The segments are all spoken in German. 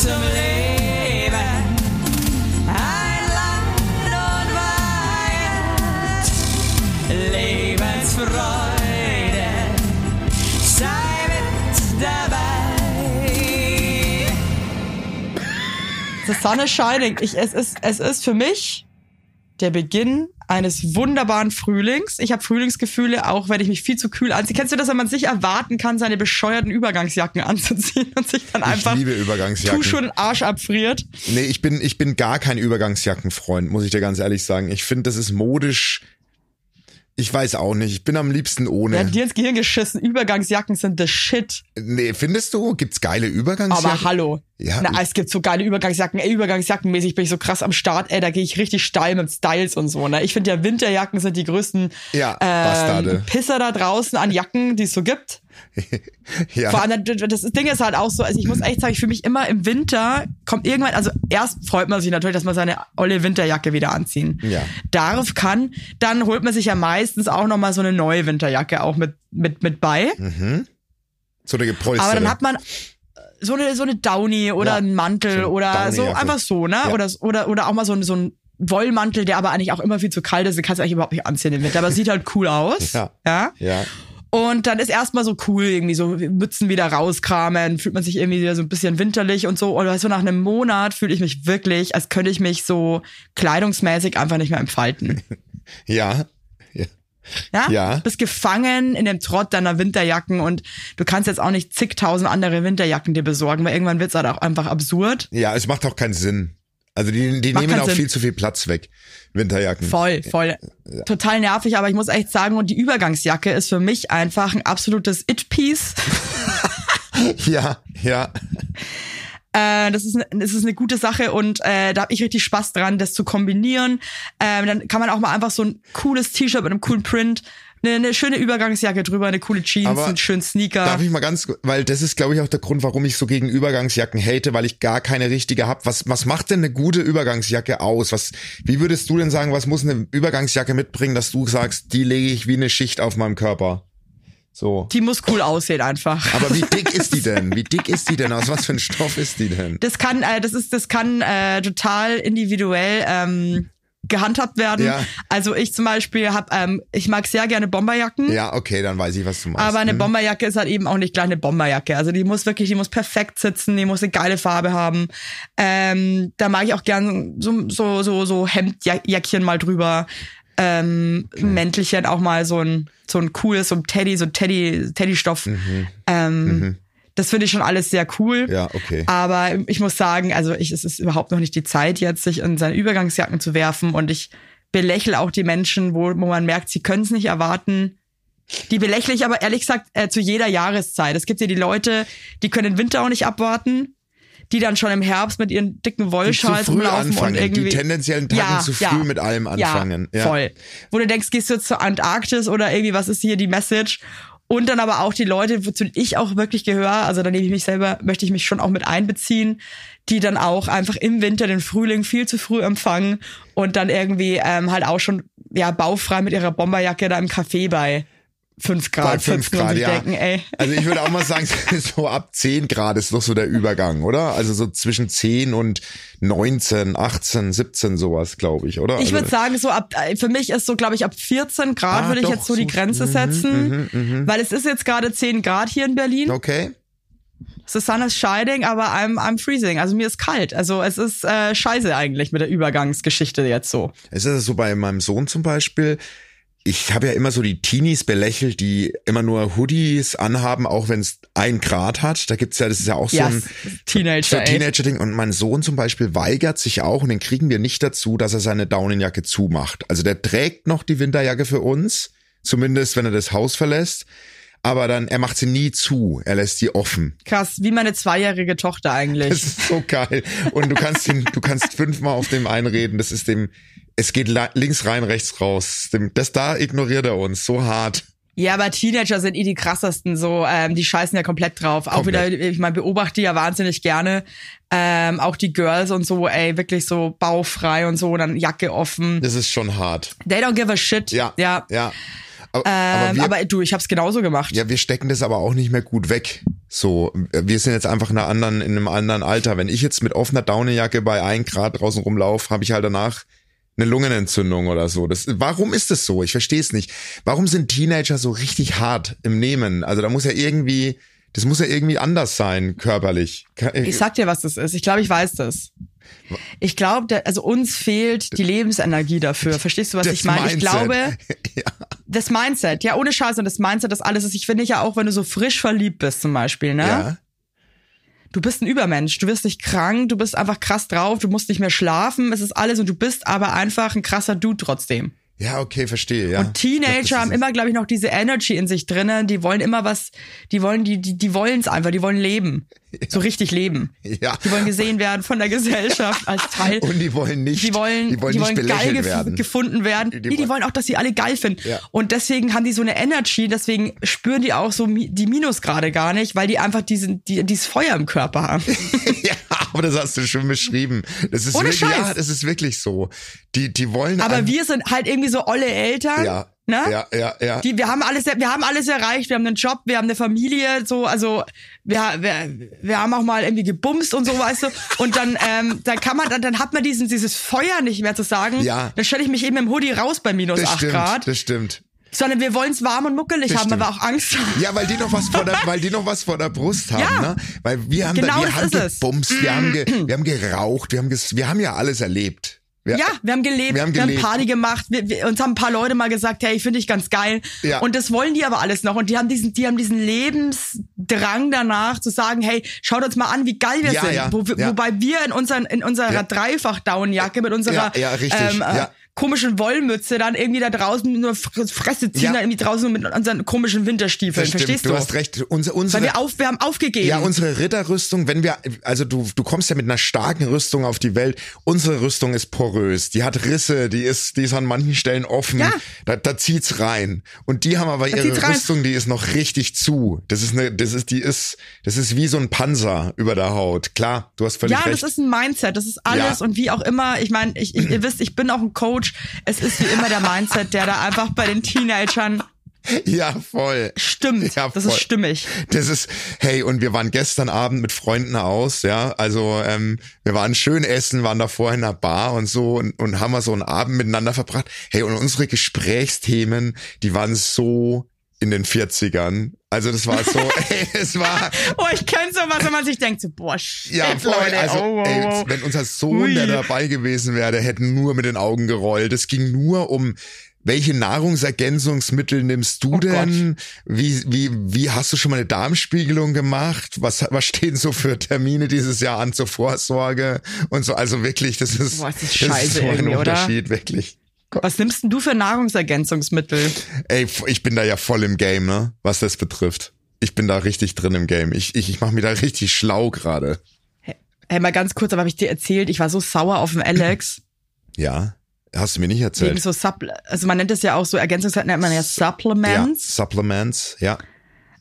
zum Leben. Ein Land und Weihend, Lebensfreude, sei mit dabei. The sun is shining. Ich, es, ist, es ist für mich der Beginn eines wunderbaren Frühlings. Ich habe Frühlingsgefühle, auch wenn ich mich viel zu kühl anziehe. Kennst du das, wenn man sich erwarten kann, seine bescheuerten Übergangsjacken anzuziehen und sich dann einfach liebe Übergangsjacken. Tuch schon den Arsch abfriert? Nee, ich bin, ich bin gar kein Übergangsjackenfreund, muss ich dir ganz ehrlich sagen. Ich finde, das ist modisch. Ich weiß auch nicht. Ich bin am liebsten ohne. Der hat dir ins Gehirn geschissen. Übergangsjacken sind the shit. Nee, findest du? Gibt's geile Übergangsjacken? Aber hallo. Ja, Na, es gibt so geile Übergangsjacken. Ey, Übergangsjackenmäßig bin ich so krass am Start. Ey, da gehe ich richtig steil mit Styles und so. Ne? Ich finde ja, Winterjacken sind die größten Ja, Bastarde. ähm, Pisser da draußen an Jacken, die es so gibt. ja. Vor allem, das Ding ist halt auch so, also ich muss echt sagen, ich fühle mich immer im Winter, kommt irgendwann, also erst freut man sich natürlich, dass man seine olle Winterjacke wieder anziehen Ja. darf, kann. Dann holt man sich ja meistens auch nochmal so eine neue Winterjacke auch mit, mit, mit bei. so eine gepolsterte. Aber dann hat man so eine, so eine Downy oder Ja, einen Mantel so oder so einfach so, ne? Ja. Oder, oder, oder auch mal so ein, so ein Wollmantel, der aber eigentlich auch immer viel zu kalt ist, den kannst du eigentlich überhaupt nicht anziehen im Winter, aber sieht halt cool aus. Ja. ja? Ja. Und dann ist erstmal so cool, irgendwie so Mützen wieder rauskramen, fühlt man sich irgendwie wieder so ein bisschen winterlich und so. Oder so nach einem Monat fühle ich mich wirklich, als könnte ich mich so kleidungsmäßig einfach nicht mehr entfalten. Ja. ja. Ja? Ja. Bist gefangen in dem Trott deiner Winterjacken und du kannst jetzt auch nicht zigtausend andere Winterjacken dir besorgen, weil irgendwann wird's halt auch einfach absurd. Ja, es macht auch keinen Sinn. Also die, die Macht nehmen auch Sinn. viel zu viel Platz weg. Winterjacken. Voll, voll. Total nervig, aber ich muss echt sagen, und die Übergangsjacke ist für mich einfach ein absolutes It-Piece. Ja, ja. Äh, das, ist, ne- das ist eine gute Sache und äh, da habe ich richtig Spaß dran, das zu kombinieren. Ähm, dann kann man auch mal einfach so ein cooles T-Shirt mit einem coolen Print, eine, eine schöne Übergangsjacke drüber, eine coole Jeans, Aber einen schönen Sneaker. Darf ich mal ganz, weil das ist, glaube ich, auch der Grund, warum ich so gegen Übergangsjacken hate, weil ich gar keine richtige hab. Was, was macht denn eine gute Übergangsjacke aus? Was, wie würdest du denn sagen, was muss eine Übergangsjacke mitbringen, dass du sagst, die lege ich wie eine Schicht auf meinem Körper? So. Die muss cool aussehen einfach. Aber wie dick ist die denn? Wie dick ist die denn? Aus was für ein Stoff ist die denn? Das kann, äh, das ist, das kann äh, total individuell ähm, gehandhabt werden. Ja. Also ich zum Beispiel habe, ähm, ich mag sehr gerne Bomberjacken. Ja, okay, dann weiß ich, was du meinst. Aber eine Hm. Bomberjacke ist halt eben auch nicht gleich eine Bomberjacke. Also die muss wirklich, die muss perfekt sitzen, die muss eine geile Farbe haben. Ähm, da mag ich auch gern so so so, so Hemdjäckchen mal drüber. Ähm, Mäntelchen auch mal so ein so ein cooles, so ein Teddy, so ein Teddy, Teddystoff. Ähm, Das finde ich schon alles sehr cool. Ja, okay. Aber ich muss sagen, also ich, es ist überhaupt noch nicht die Zeit jetzt, sich in seine Übergangsjacken zu werfen und ich belächle auch die Menschen, wo, wo man merkt, sie können es nicht erwarten. Die belächle ich aber ehrlich gesagt äh, zu jeder Jahreszeit. Es gibt ja die Leute, die können den Winter auch nicht abwarten, die dann schon im Herbst mit ihren dicken Wollschals rumlaufen anfangen, und irgendwie die tendenziellen Tagen zu früh mit allem anfangen. Ja, voll. Wo du denkst, gehst du jetzt zur Antarktis oder irgendwie, was ist hier die Message? Und dann aber auch die Leute, wozu ich auch wirklich gehöre, also da nehme ich mich selber, möchte ich mich schon auch mit einbeziehen, die dann auch einfach im Winter den Frühling viel zu früh empfangen und dann irgendwie ähm, halt auch schon ja baufrei mit ihrer Bomberjacke da im Café bei fünf Grad Bei 5 sitzen und Grad, ja. denken, ey. Also ich würde auch mal sagen, so ab 10 Grad ist doch so der Übergang, oder? Also so zwischen 10 und 19, 18, 17 sowas, glaube ich, oder? Ich würde also, sagen, so ab, äh, für mich ist so, glaube ich, ab 14 Grad Ah, würde ich doch, jetzt so die so- Grenze mhm, setzen, weil es ist jetzt gerade 10 Grad hier in Berlin. Okay. The sun is shining, aber I'm, I'm freezing. Also mir ist kalt. Also es ist äh, scheiße eigentlich mit der Übergangsgeschichte jetzt so. Es ist so bei meinem Sohn zum Beispiel. Ich habe ja immer so die Teenies belächelt, die immer nur Hoodies anhaben, auch wenn es ein Grad hat. Da gibt's ja, das ist ja auch so Ja, ein Teenager, so ey. Teenager-Ding. Und mein Sohn zum Beispiel weigert sich auch, und den kriegen wir nicht dazu, dass er seine Daunenjacke zumacht. Also der trägt noch die Winterjacke für uns, zumindest wenn er das Haus verlässt. Aber dann, er macht sie nie zu, er lässt sie offen. Krass, wie meine zweijährige Tochter Das eigentlich. ist so geil. Und du kannst ihn, du kannst fünfmal auf dem einreden. Das ist dem, es geht links rein, rechts raus. Das da ignoriert er uns so hart. Ja, aber Teenager sind eh die krassesten, so, ähm, die scheißen ja komplett drauf. Auch Komplett. wieder, ich meine, beobachte die ja wahnsinnig gerne. Ähm, auch die Girls und so, ey, wirklich so baufrei und so, dann Jacke offen. Das ist schon hart. They don't give a shit. Ja, Ja. ja. Aber, Ähm, aber, wir, aber du, ich hab's genauso gemacht. ja, wir stecken das aber auch nicht mehr gut weg. So, wir sind jetzt einfach in, einer anderen, in einem anderen Alter. Wenn ich jetzt mit offener Daunenjacke bei 1 Grad draußen rumlaufe, habe ich halt danach eine Lungenentzündung oder so. Das, warum ist das so? Ich verstehe es nicht. Warum sind Teenager so richtig hart im Nehmen? Also da muss ja irgendwie, das muss ja irgendwie anders sein, körperlich. Ich sag dir, was das ist. Ich glaube, ich weiß das. Ich glaube, also uns fehlt die Lebensenergie dafür. Verstehst du, was Das ich meine? Ich Mindset. glaube, ja. das Mindset, ja, ohne Scheiß und das Mindset, das alles ist. Ich finde ja auch, wenn du so frisch verliebt bist zum Beispiel, ne? ja. Du bist ein Übermensch, du wirst nicht krank, du bist einfach krass drauf, du musst nicht mehr schlafen, es ist alles und du bist aber einfach ein krasser Dude trotzdem. Ja, okay, verstehe, ja. Und Teenager glaub, haben immer, glaube ich, noch diese Energy in sich drinnen. Die wollen immer was, die wollen, die, die, die wollen es einfach, die wollen leben. So richtig leben. Ja. Die wollen gesehen werden von der Gesellschaft als Teil. Und die wollen nicht, die wollen, die wollen nicht geil gef werden. gefunden werden. Die Die, nee, die wollen- wollen auch, dass sie alle geil finden. Ja. Und deswegen haben die so eine Energy, deswegen spüren die auch so die Minusgrade gar nicht, weil die einfach diesen, die, dieses Feuer im Körper haben. aber das hast du schon beschrieben. Das ist Ohne wirklich, Scheiß. ja, das ist wirklich so. Die, die wollen Aber wir sind halt irgendwie so olle Eltern. ja, Ne? ja, ja, ja. Die, wir haben alles, wir haben alles erreicht. Wir haben einen Job, wir haben eine Familie, so, also wir, wir, wir haben auch mal irgendwie gebumst und so, weißt du. Und dann, ähm, dann kann man, dann, dann hat man diesen, dieses Feuer nicht mehr zu sagen. Ja. Dann stelle ich mich eben im Hoodie raus bei minus das 8 stimmt, Grad. das stimmt. Sondern wir wollen es warm und muckelig Das haben, stimmt. aber auch Angst haben. Ja, weil die noch was vor der, weil die noch was vor der Brust haben, Ja. ne? Weil wir haben, Genau da, wir haben ist es. gebumst, wir haben, ge, wir haben geraucht, wir haben, ges, wir haben ja alles erlebt. Wir, Ja, wir haben gelebt, Wir haben gelebt. Party gemacht, wir, wir, uns haben ein paar Leute mal gesagt, hey, ich finde dich ganz geil. Ja. Und das wollen die aber alles noch. Und die haben diesen, die haben diesen Lebensdrang danach zu sagen, hey, schaut uns mal an, wie geil wir Ja, sind. ja, Wo, wir-. Wobei wir in, unseren, in unserer Ja. Dreifach-Downjacke mit unserer Ja, ja, richtig, ähm, äh, ja. Komischen Wollmütze dann irgendwie da draußen nur Fr- Fresse ziehen, Ja. dann irgendwie draußen mit unseren komischen Winterstiefeln. Verstehst du du? hast recht. Unser, unsere, Weil wir, auf, wir haben aufgegeben. Ja, unsere Ritterrüstung, wenn wir, also du, du kommst ja mit einer starken Rüstung auf die Welt. Unsere Rüstung ist porös, die hat Risse, die ist, die ist an manchen Stellen offen. Ja. Da, da zieht's rein. Und die haben aber ihre zieht's rein. Rüstung, die ist noch richtig zu. Das ist eine, das ist, die ist, das ist wie so ein Panzer über der Haut. Klar, du hast völlig Ja, recht. das ist ein Mindset, das ist alles Ja. und wie auch immer. Ich meine, ich, ich, ihr wisst, ich bin auch ein Coach. Es ist wie immer der Mindset, der da einfach bei den Teenagern ja, voll. stimmt. Ja, das voll. ist stimmig. Das ist, hey, und wir waren gestern Abend mit Freunden aus, ja, also ähm, wir waren schön essen, waren davor in einer Bar und so und, und haben wir so einen Abend miteinander verbracht. Hey, und unsere Gesprächsthemen, die waren so in den 40ern. Also das war so, ey, es war, Oh, ich kenn sowas, wenn man sich denkt, so, boah, shit, ja, voll, Leute, also, oh, oh, ey, wenn unser Sohn, Ui. der dabei gewesen wäre, der hätte nur mit den Augen gerollt. Es ging nur um welche Nahrungsergänzungsmittel nimmst du Oh denn? Wie, wie, wie hast du schon mal eine Darmspiegelung gemacht? Was, was stehen so für Termine dieses Jahr an zur Vorsorge? Und so, also wirklich, das ist, Boah, das ist das ist so ein irgendwie, oder? Unterschied, wirklich. Was nimmst denn du für Nahrungsergänzungsmittel? Ey, ich bin da ja voll im Game, ne? Was das betrifft. Ich bin da richtig drin im Game. Ich, ich, ich mache mir da richtig schlau gerade. Hey, mal ganz kurz, aber habe ich dir erzählt, ich war so sauer auf den Alex. Ja. Hast du mir nicht wegen erzählt? so Suppl also man nennt es ja auch so Ergänzungsmittel nennt man ja Ja, Supplements. Supplements, ja.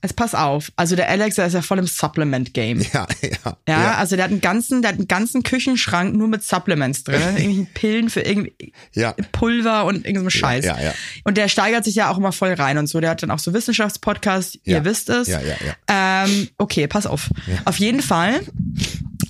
Jetzt pass auf, also der Alex, der ist ja voll im Supplement Game. Ja, ja. Ja, also der hat einen ganzen, der hat einen ganzen Küchenschrank nur mit Supplements drin, irgendwelchen Pillen für irgendwie Ja. Pulver und irgendeinem Scheiß. ja, ja. Und der steigert sich ja auch immer voll rein und so. Der hat dann auch so Wissenschaftspodcasts, Ja. ihr wisst es. Ja, ja, ja. Ähm, okay, pass auf. Auf jeden Fall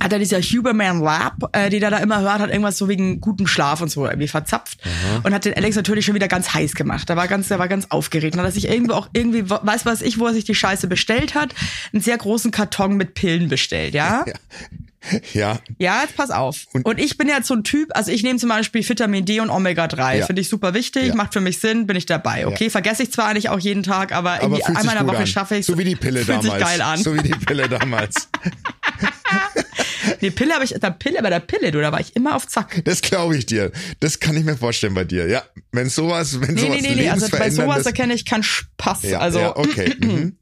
hat er dieser Huberman Lab, äh, die der da immer hört, hat irgendwas so wegen gutem Schlaf und so irgendwie verzapft und hat den Alex natürlich schon wieder ganz heiß gemacht. Der war ganz, der war ganz aufgeregt. Und hat er sich irgendwo auch irgendwie, weiß was ich, wo er sich die Scheiße bestellt hat, einen sehr großen Karton mit Pillen bestellt, ja? Ja, Ja, jetzt pass auf. Und- Und, ich bin jetzt so ein Typ, also ich nehme zum Beispiel Vitamin D und Omega 3. Ja. Finde ich super wichtig, Ja. macht für mich Sinn, bin ich dabei. Okay, vergesse ich zwar eigentlich auch jeden Tag, aber, aber einmal in der Woche schaffe ich So wie die Pille fühlt damals. sich geil an. So wie die Pille damals. Die Pille habe ich, der Pille, bei der Pille, du, da war ich immer auf Zack. Das glaube ich dir. Das kann ich mir vorstellen bei dir. Ja, wenn sowas, wenn Nee, sowas nee, nee, nee, also bei sowas erkenne ich keinen Spaß. ja, also, ja, okay. Mhm.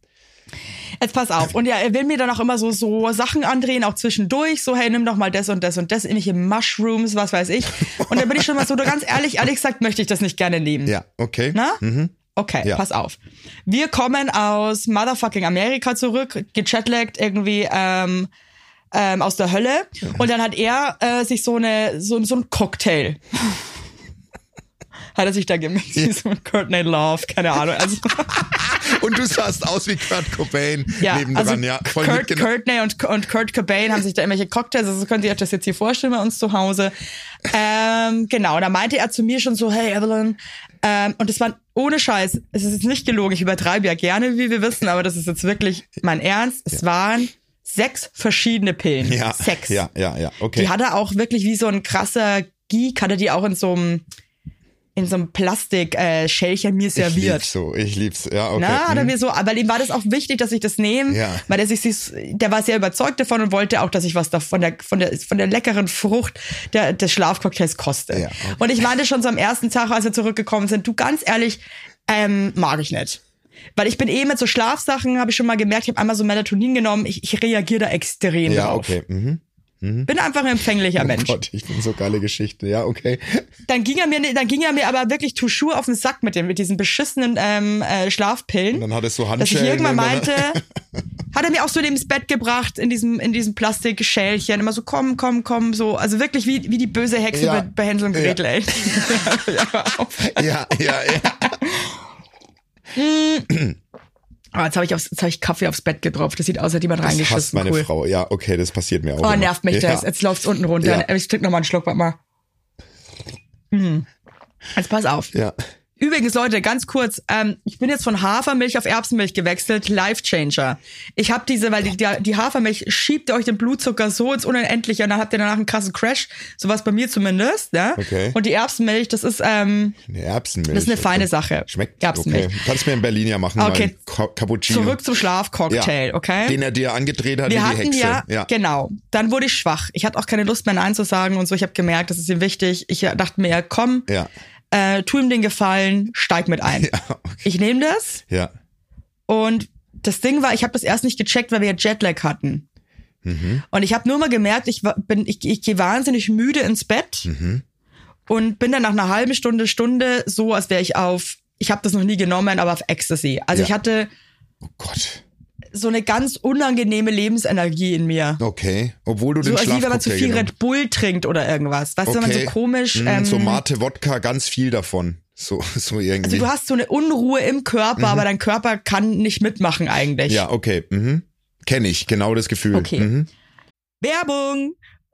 Jetzt pass auf. Und ja, er will mir dann auch immer so, so Sachen andrehen, auch zwischendurch, so, hey, nimm doch mal das und das und das, irgendwelche Mushrooms, was weiß ich. Und da bin ich schon mal so, ganz ehrlich, ehrlich gesagt, möchte ich das nicht gerne nehmen. Ja, okay. Na? Mhm. Okay, Ja. pass auf. Wir kommen aus motherfucking Amerika zurück, gechatlaggt irgendwie ähm, ähm, aus der Hölle. Und dann hat er äh, sich so eine so, so ein Cocktail. hat er sich da gemixt, wie so ein Courtney Love, keine Ahnung. Also, Und du sahst aus wie Kurt Cobain Ja, nebendran, also ja. Voll Kurt, mitgenommen. Courtney und, und Kurt Cobain haben sich da irgendwelche Cocktails, also könnt ihr euch das jetzt hier vorstellen bei uns zu Hause. Ähm, genau, da meinte er zu mir schon so, hey Evelyn, ähm, und das war ohne Scheiß, es ist jetzt nicht gelogen, ich übertreibe ja gerne, wie wir wissen, aber das ist jetzt wirklich mein Ernst. Es waren sechs verschiedene Pillen. Ja, Sechs. ja, ja, ja, okay. Die hat er auch wirklich wie so ein krasser Geek, hat er die auch in so einem in so einem Plastik-Schälchen mir ich serviert. lieb's so, ich lieb's. Ja, okay. Na, hat er mhm. mir so, aber ihm war das auch wichtig, dass ich das nehme, Ja. weil er sich, der war sehr überzeugt davon und wollte auch, dass ich was da von der, von der, von der leckeren Frucht der, des Schlafcocktails koste. Ja, okay. Und ich meinte schon so am ersten Tag, als wir zurückgekommen sind, du ganz ehrlich, ähm, mag ich nicht. Weil ich bin eh mit so Schlafsachen, habe ich schon mal gemerkt, ich habe einmal so Melatonin genommen, ich, ich reagiere da extrem Ja, drauf. okay. Mhm. Bin einfach ein empfänglicher Oh Mensch. Gott, ich bin so geile Geschichte. Ja, okay. Dann ging er mir, dann ging er mir aber wirklich Touchur auf den Sack mit dem, mit diesen beschissenen ähm, äh, Schlafpillen. Und dann du dass ich Handschellen. irgendwann und dann- meinte, hat er mir auch so ins Bett gebracht in diesem in diesem Plastikschälchen, immer so komm, komm, komm, so, also wirklich wie wie die böse Hexe Ja. bei, bei Hänsel und Ja. Gretel, ey. ja, hör auf. Ja, ja, ja. Oh, jetzt habe ich, aufs- jetzt hab ich Kaffee aufs Bett getropft. Das sieht aus, als hätte jemand Das hasst reingeschissen. meine Cool. Frau. Ja, okay, das passiert mir auch. Oh, immer. nervt mich ja. das. Jetzt läuft's unten runter. Ja. Ich trinke noch mal einen Schluck, warte mal. Hm. Jetzt pass auf. Ja. Übrigens, Leute, ganz kurz, ähm, ich bin jetzt von Hafermilch auf Erbsenmilch gewechselt, Life Changer. Ich habe diese, weil die, die, Hafermilch schiebt euch den Blutzucker so ins Unendliche und dann habt ihr danach einen krassen Crash, sowas bei mir zumindest. Ja? Okay. Und die Erbsenmilch, das ist ähm, Eine Erbsenmilch. das ist eine feine. Sache. Schmeckt. Erbsenmilch. Okay. Kannst mir in Berlin ja machen. Okay. Cappuccino. Zurück zum Schlafcocktail, ja. okay? Den er dir angedreht hat Wir hatten Hexe. ja, ja. genau. Dann wurde ich schwach. Ich hatte auch keine Lust mehr Nein zu sagen und so. Ich habe gemerkt, das ist ihm wichtig. Ich dachte mir, komm, Ja. Äh, tu ihm den Gefallen, steig mit ein. Ja, okay. Ich nehme das Ja. und das Ding war, ich habe das erst nicht gecheckt, weil wir ja Jetlag hatten. Mhm. Und ich habe nur mal gemerkt, ich bin, ich, ich gehe wahnsinnig müde ins Bett Mhm. und bin dann nach einer halben Stunde, Stunde so, als wäre ich auf, ich habe das noch nie genommen, aber auf Ecstasy. Also Ja. ich hatte Oh Gott. So eine ganz unangenehme Lebensenergie in mir. Okay. Obwohl du So den als wie wenn man zu viel genommen Red Bull trinkt oder irgendwas. Weißt du, wenn man so komisch. Mm, ähm, so Mate, Wodka, ganz viel davon. So, so irgendwie. also du hast so eine Unruhe im Körper, aber dein Körper kann nicht mitmachen eigentlich. Mhm. ja, okay. Mhm. Kenne ich, genau das Gefühl. Okay. Mhm. Werbung!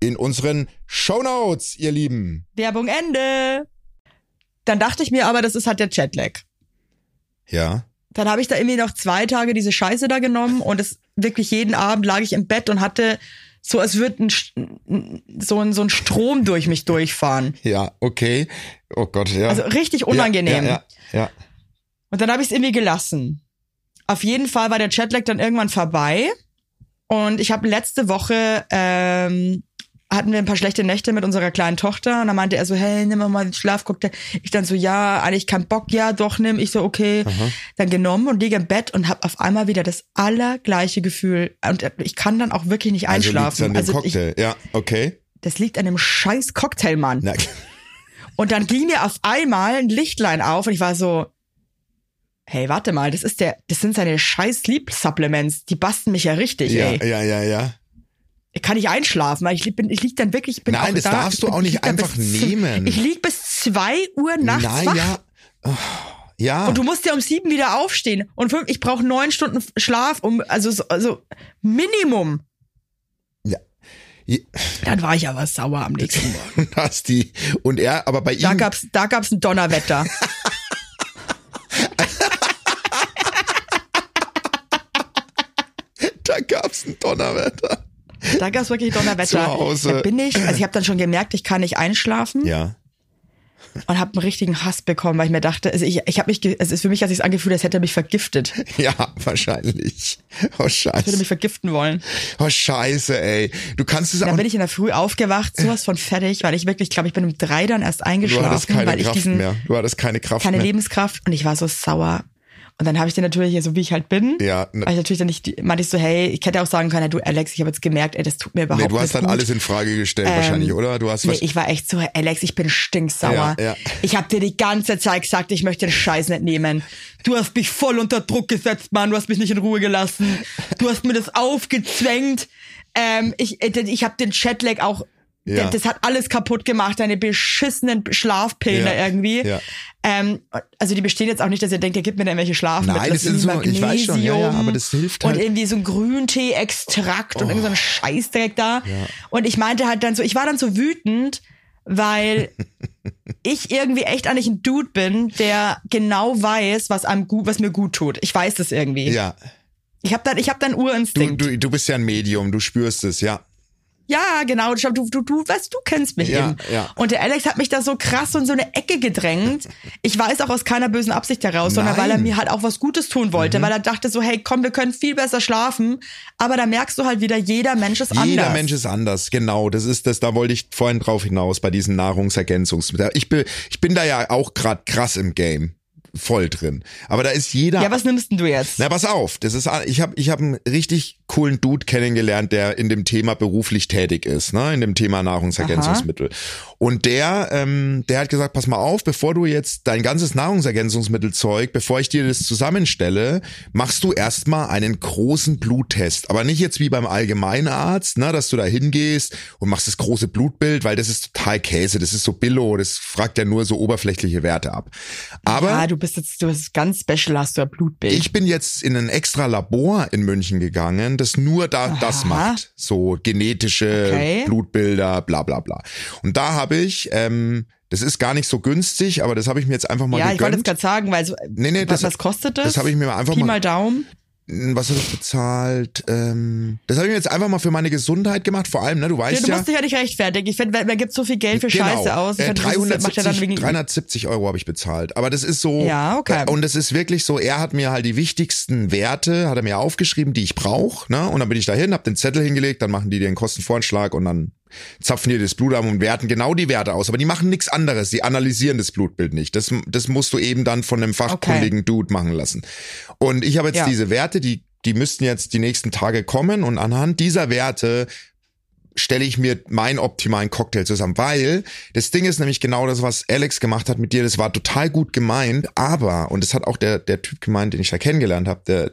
in unseren Shownotes, ihr Lieben. Werbung Ende. Dann dachte ich mir aber, das ist halt der Jetlag. Ja. Dann habe ich da irgendwie noch zwei Tage diese Scheiße da genommen und es wirklich jeden Abend lag ich im Bett und hatte so, als würde ein, so ein, so ein Strom durch mich durchfahren. Ja, okay. Oh Gott, ja. Also richtig unangenehm. Ja, ja, ja. Und dann habe ich es irgendwie gelassen. Auf jeden Fall war der Jetlag dann irgendwann vorbei. Und ich habe letzte Woche ähm, hatten wir ein paar schlechte Nächte mit unserer kleinen Tochter und dann meinte er so, hey, nimm mal den Schlafcocktail. Ich dann so, ja, eigentlich kein Bock, ja, doch, nimm. Ich so, okay. Dann genommen und liege im Bett und habe auf einmal wieder das allergleiche Gefühl. Und ich kann dann auch wirklich nicht Also einschlafen. an dem Also, ich, Cocktail. ja, okay. das liegt an dem scheiß Cocktail, Mann. Na, Und dann ging mir auf einmal ein Lichtlein auf und ich war so, hey, warte mal, das ist der, das sind seine scheiß Sleep Supplements, die basten mich ja richtig, ja, ey. ja, ja, ja. Kann ich einschlafen, weil ich bin, ich lieg dann wirklich, ich bin Nein, das da, darfst du bin, auch ich nicht einfach bis nehmen. Ich lieg bis zwei Uhr nachts wach. naja. Oh, ja. Und du musst ja um sieben wieder aufstehen. Und fünf, ich brauche neun Stunden Schlaf, um, also, so- also Minimum. ja. Ja, Dann war ich aber sauer am nächsten Morgen. Und hast die, und er, aber bei Da ihm, gab's, da gab's ein Donnerwetter. da gab's ein Donnerwetter. Da gab's wirklich Donnerwetter. Zu Hause. Da bin ich, also ich habe dann schon gemerkt, ich kann nicht einschlafen Ja. und habe einen richtigen Hass bekommen, weil ich mir dachte, also ich, ich habe mich, es ist für mich, als ich es angefühlt, als hätte er mich vergiftet. Ja, wahrscheinlich. Oh, Ich würde scheiße. mich vergiften wollen. Oh, scheiße, ey. Du kannst es auch, Dann bin ich in der Früh aufgewacht, sowas von fertig, weil ich wirklich, ich glaube, ich bin um drei dann erst du hattest eingeschlafen, keine weil ich Kraft diesen, mehr. Du hattest keine Kraft keine mehr. Lebenskraft und ich war so sauer. Und dann habe ich den natürlich, so wie ich halt bin, Ja, ne- ich natürlich dann nicht, meinte ich so, hey, ich hätte auch sagen können, du Alex, ich habe jetzt gemerkt, ey, das tut mir überhaupt Nee, du hast nicht dann gut. alles in Frage gestellt, wahrscheinlich, oder? Du hast Nee, was, ich war echt so, Alex, ich bin stinksauer. Ja, ja. Ich habe dir die ganze Zeit gesagt, ich möchte den Scheiß nicht nehmen. Du hast mich voll unter Druck gesetzt, Mann. Du hast mich nicht in Ruhe gelassen. Du hast mir das aufgezwängt. Ähm, ich äh, ich habe den Chatlag auch, Ja. das hat alles kaputt gemacht, deine beschissenen Schlafpillen Ja, irgendwie. ja. Ähm, also die bestehen jetzt auch nicht, dass ihr denkt, ihr gebt mir da irgendwelche Schlafmittel. Nein, das sind irgendwie so- ich weiß schon, ja, ja, aber das hilft halt. Oh. Und irgendwie so ein Grüntee-Extrakt und irgend so ein Scheißdreck da. Und ich meinte halt dann so, ich war dann so wütend, weil ich irgendwie echt eigentlich ein Dude bin, der genau weiß, was einem gut, was mir gut tut. Ich weiß das irgendwie. ja. Ich habe dann, ich habe dann Du, Urinstinkt. du, du bist ja ein Medium, du spürst es, ja. Ja, genau. Du, du, du, du, weißt, du kennst mich Ja, eben. ja. Und der Alex hat mich da so krass in so eine Ecke gedrängt. Ich weiß auch aus keiner bösen Absicht heraus, sondern weil er Nein. Mhm. mir halt auch was Gutes tun wollte, weil er dachte so, hey, komm, wir können viel besser schlafen. Aber da merkst du halt wieder, jeder Mensch ist anders. Jeder Mensch ist anders, genau. Das ist das, da wollte ich vorhin drauf hinaus bei diesen Nahrungsergänzungsmitteln. Ich bin, ich bin da ja auch gerade krass im Game. Voll drin. Aber da ist jeder. Ja, was nimmst denn du jetzt? Na, pass auf, das ist ich habe ich hab einen richtig coolen Dude kennengelernt, der in dem Thema beruflich tätig ist, ne, in dem Thema Nahrungsergänzungsmittel. Und der ähm, der hat gesagt, pass mal auf, bevor du jetzt dein ganzes Nahrungsergänzungsmittelzeug, bevor ich dir das zusammenstelle, machst du erstmal einen großen Bluttest, aber nicht jetzt wie beim Allgemeinarzt, ne, dass du da hingehst und machst das große Blutbild, weil das ist total Käse, das ist so Billo, das fragt ja nur so oberflächliche Werte ab. Aber ja, bist jetzt, du bist ganz special, hast du ein Blutbild. ich bin jetzt in ein extra Labor in München gegangen, das nur da das macht. So genetische Okay. Blutbilder, bla bla bla. Und da habe ich, ähm, das ist gar nicht so günstig, aber das habe ich mir jetzt einfach mal ja, ich wollte gegönnt. gerade sagen, weil so, Nee, nee, was, das- was kostet das? das habe ich mir einfach Pi mal- mal Daumen. Was habe ich bezahlt? Ähm, das habe ich mir jetzt einfach mal für meine Gesundheit gemacht. Vor allem, ne, du Ja, weißt du ja. musst dich ja nicht rechtfertigen. Ich finde, man gibt so viel Geld für Scheiße aus. Äh, find, das ist- macht ja 370, dann wegen 370 Euro habe ich bezahlt. Aber das ist so. Ja, okay. Und es ist wirklich so, er hat mir halt die wichtigsten Werte, hat er mir aufgeschrieben, die ich brauche. Ne? Und dann bin ich dahin, hab den Zettel hingelegt, dann machen die dir einen Kostenvoranschlag und dann zapfen dir das Blut ab und werten genau die Werte aus. Aber die machen nichts anderes. Die analysieren das Blutbild nicht. Das, das musst du eben dann von einem fachkundigen Dude machen lassen. Und ich habe jetzt Ja. diese Werte, die, die müssten jetzt die nächsten Tage kommen und anhand dieser Werte stelle ich mir meinen optimalen Cocktail zusammen, weil das Ding ist nämlich genau das, was Alex gemacht hat mit dir, das war total gut gemeint, aber, und das hat auch der, der Typ gemeint, den ich da kennengelernt habe, der,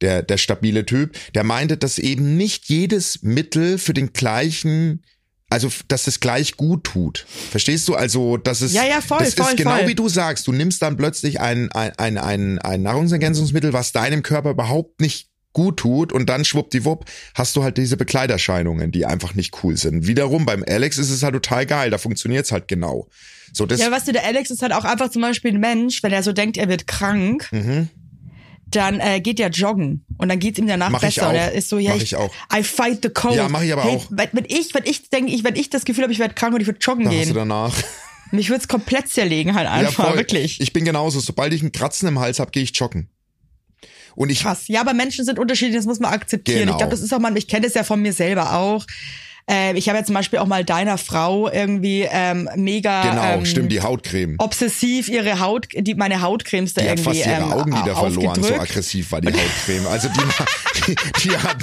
der, der stabile Typ, der meinte, dass eben nicht jedes Mittel für den gleichen also, dass es gleich gut tut. Verstehst du? Also, dass es, Ja, ja, voll, das voll, ist genau voll. wie du sagst. Du nimmst dann plötzlich ein, ein, ein, ein, ein Nahrungsergänzungsmittel, was deinem Körper überhaupt nicht gut tut und dann schwuppdiwupp hast du halt diese Bekleiderscheinungen, die einfach nicht cool sind. Wiederum beim Alex ist es halt total geil, da funktioniert's halt genau. So, das, Ja, weißt du, der Alex ist halt auch einfach zum Beispiel ein Mensch, wenn er so denkt, er wird krank, Mhm. Dann äh, geht er joggen und dann geht's ihm danach Mach ich besser. Und er ist so, ja, Mach ich, ich auch. I fight the cold. Ja, mach ich aber hey, auch. Wenn ich, wenn ich denke, ich, wenn ich das Gefühl habe, ich werde krank und ich würde joggen da hast du gehen, danach. mich würde es komplett zerlegen halt einfach, wirklich. Ich bin genauso. Sobald ich einen Kratzen im Hals habe, gehe ich joggen. Und ich Krass. Ja, aber Menschen sind unterschiedlich, das muss man akzeptieren. Genau. Ich glaube, das ist auch mal, ich kenne das ja von mir selber auch. Äh, ich habe ja zum Beispiel auch mal deiner Frau irgendwie ähm, mega Genau, ähm, stimmt, die Hautcreme. obsessiv ihre Haut, die meine Hautcremes da Die hat irgendwie fast ihre ähm, Augenlider verloren, so aggressiv war die Hautcreme. Also die, die, die, hat,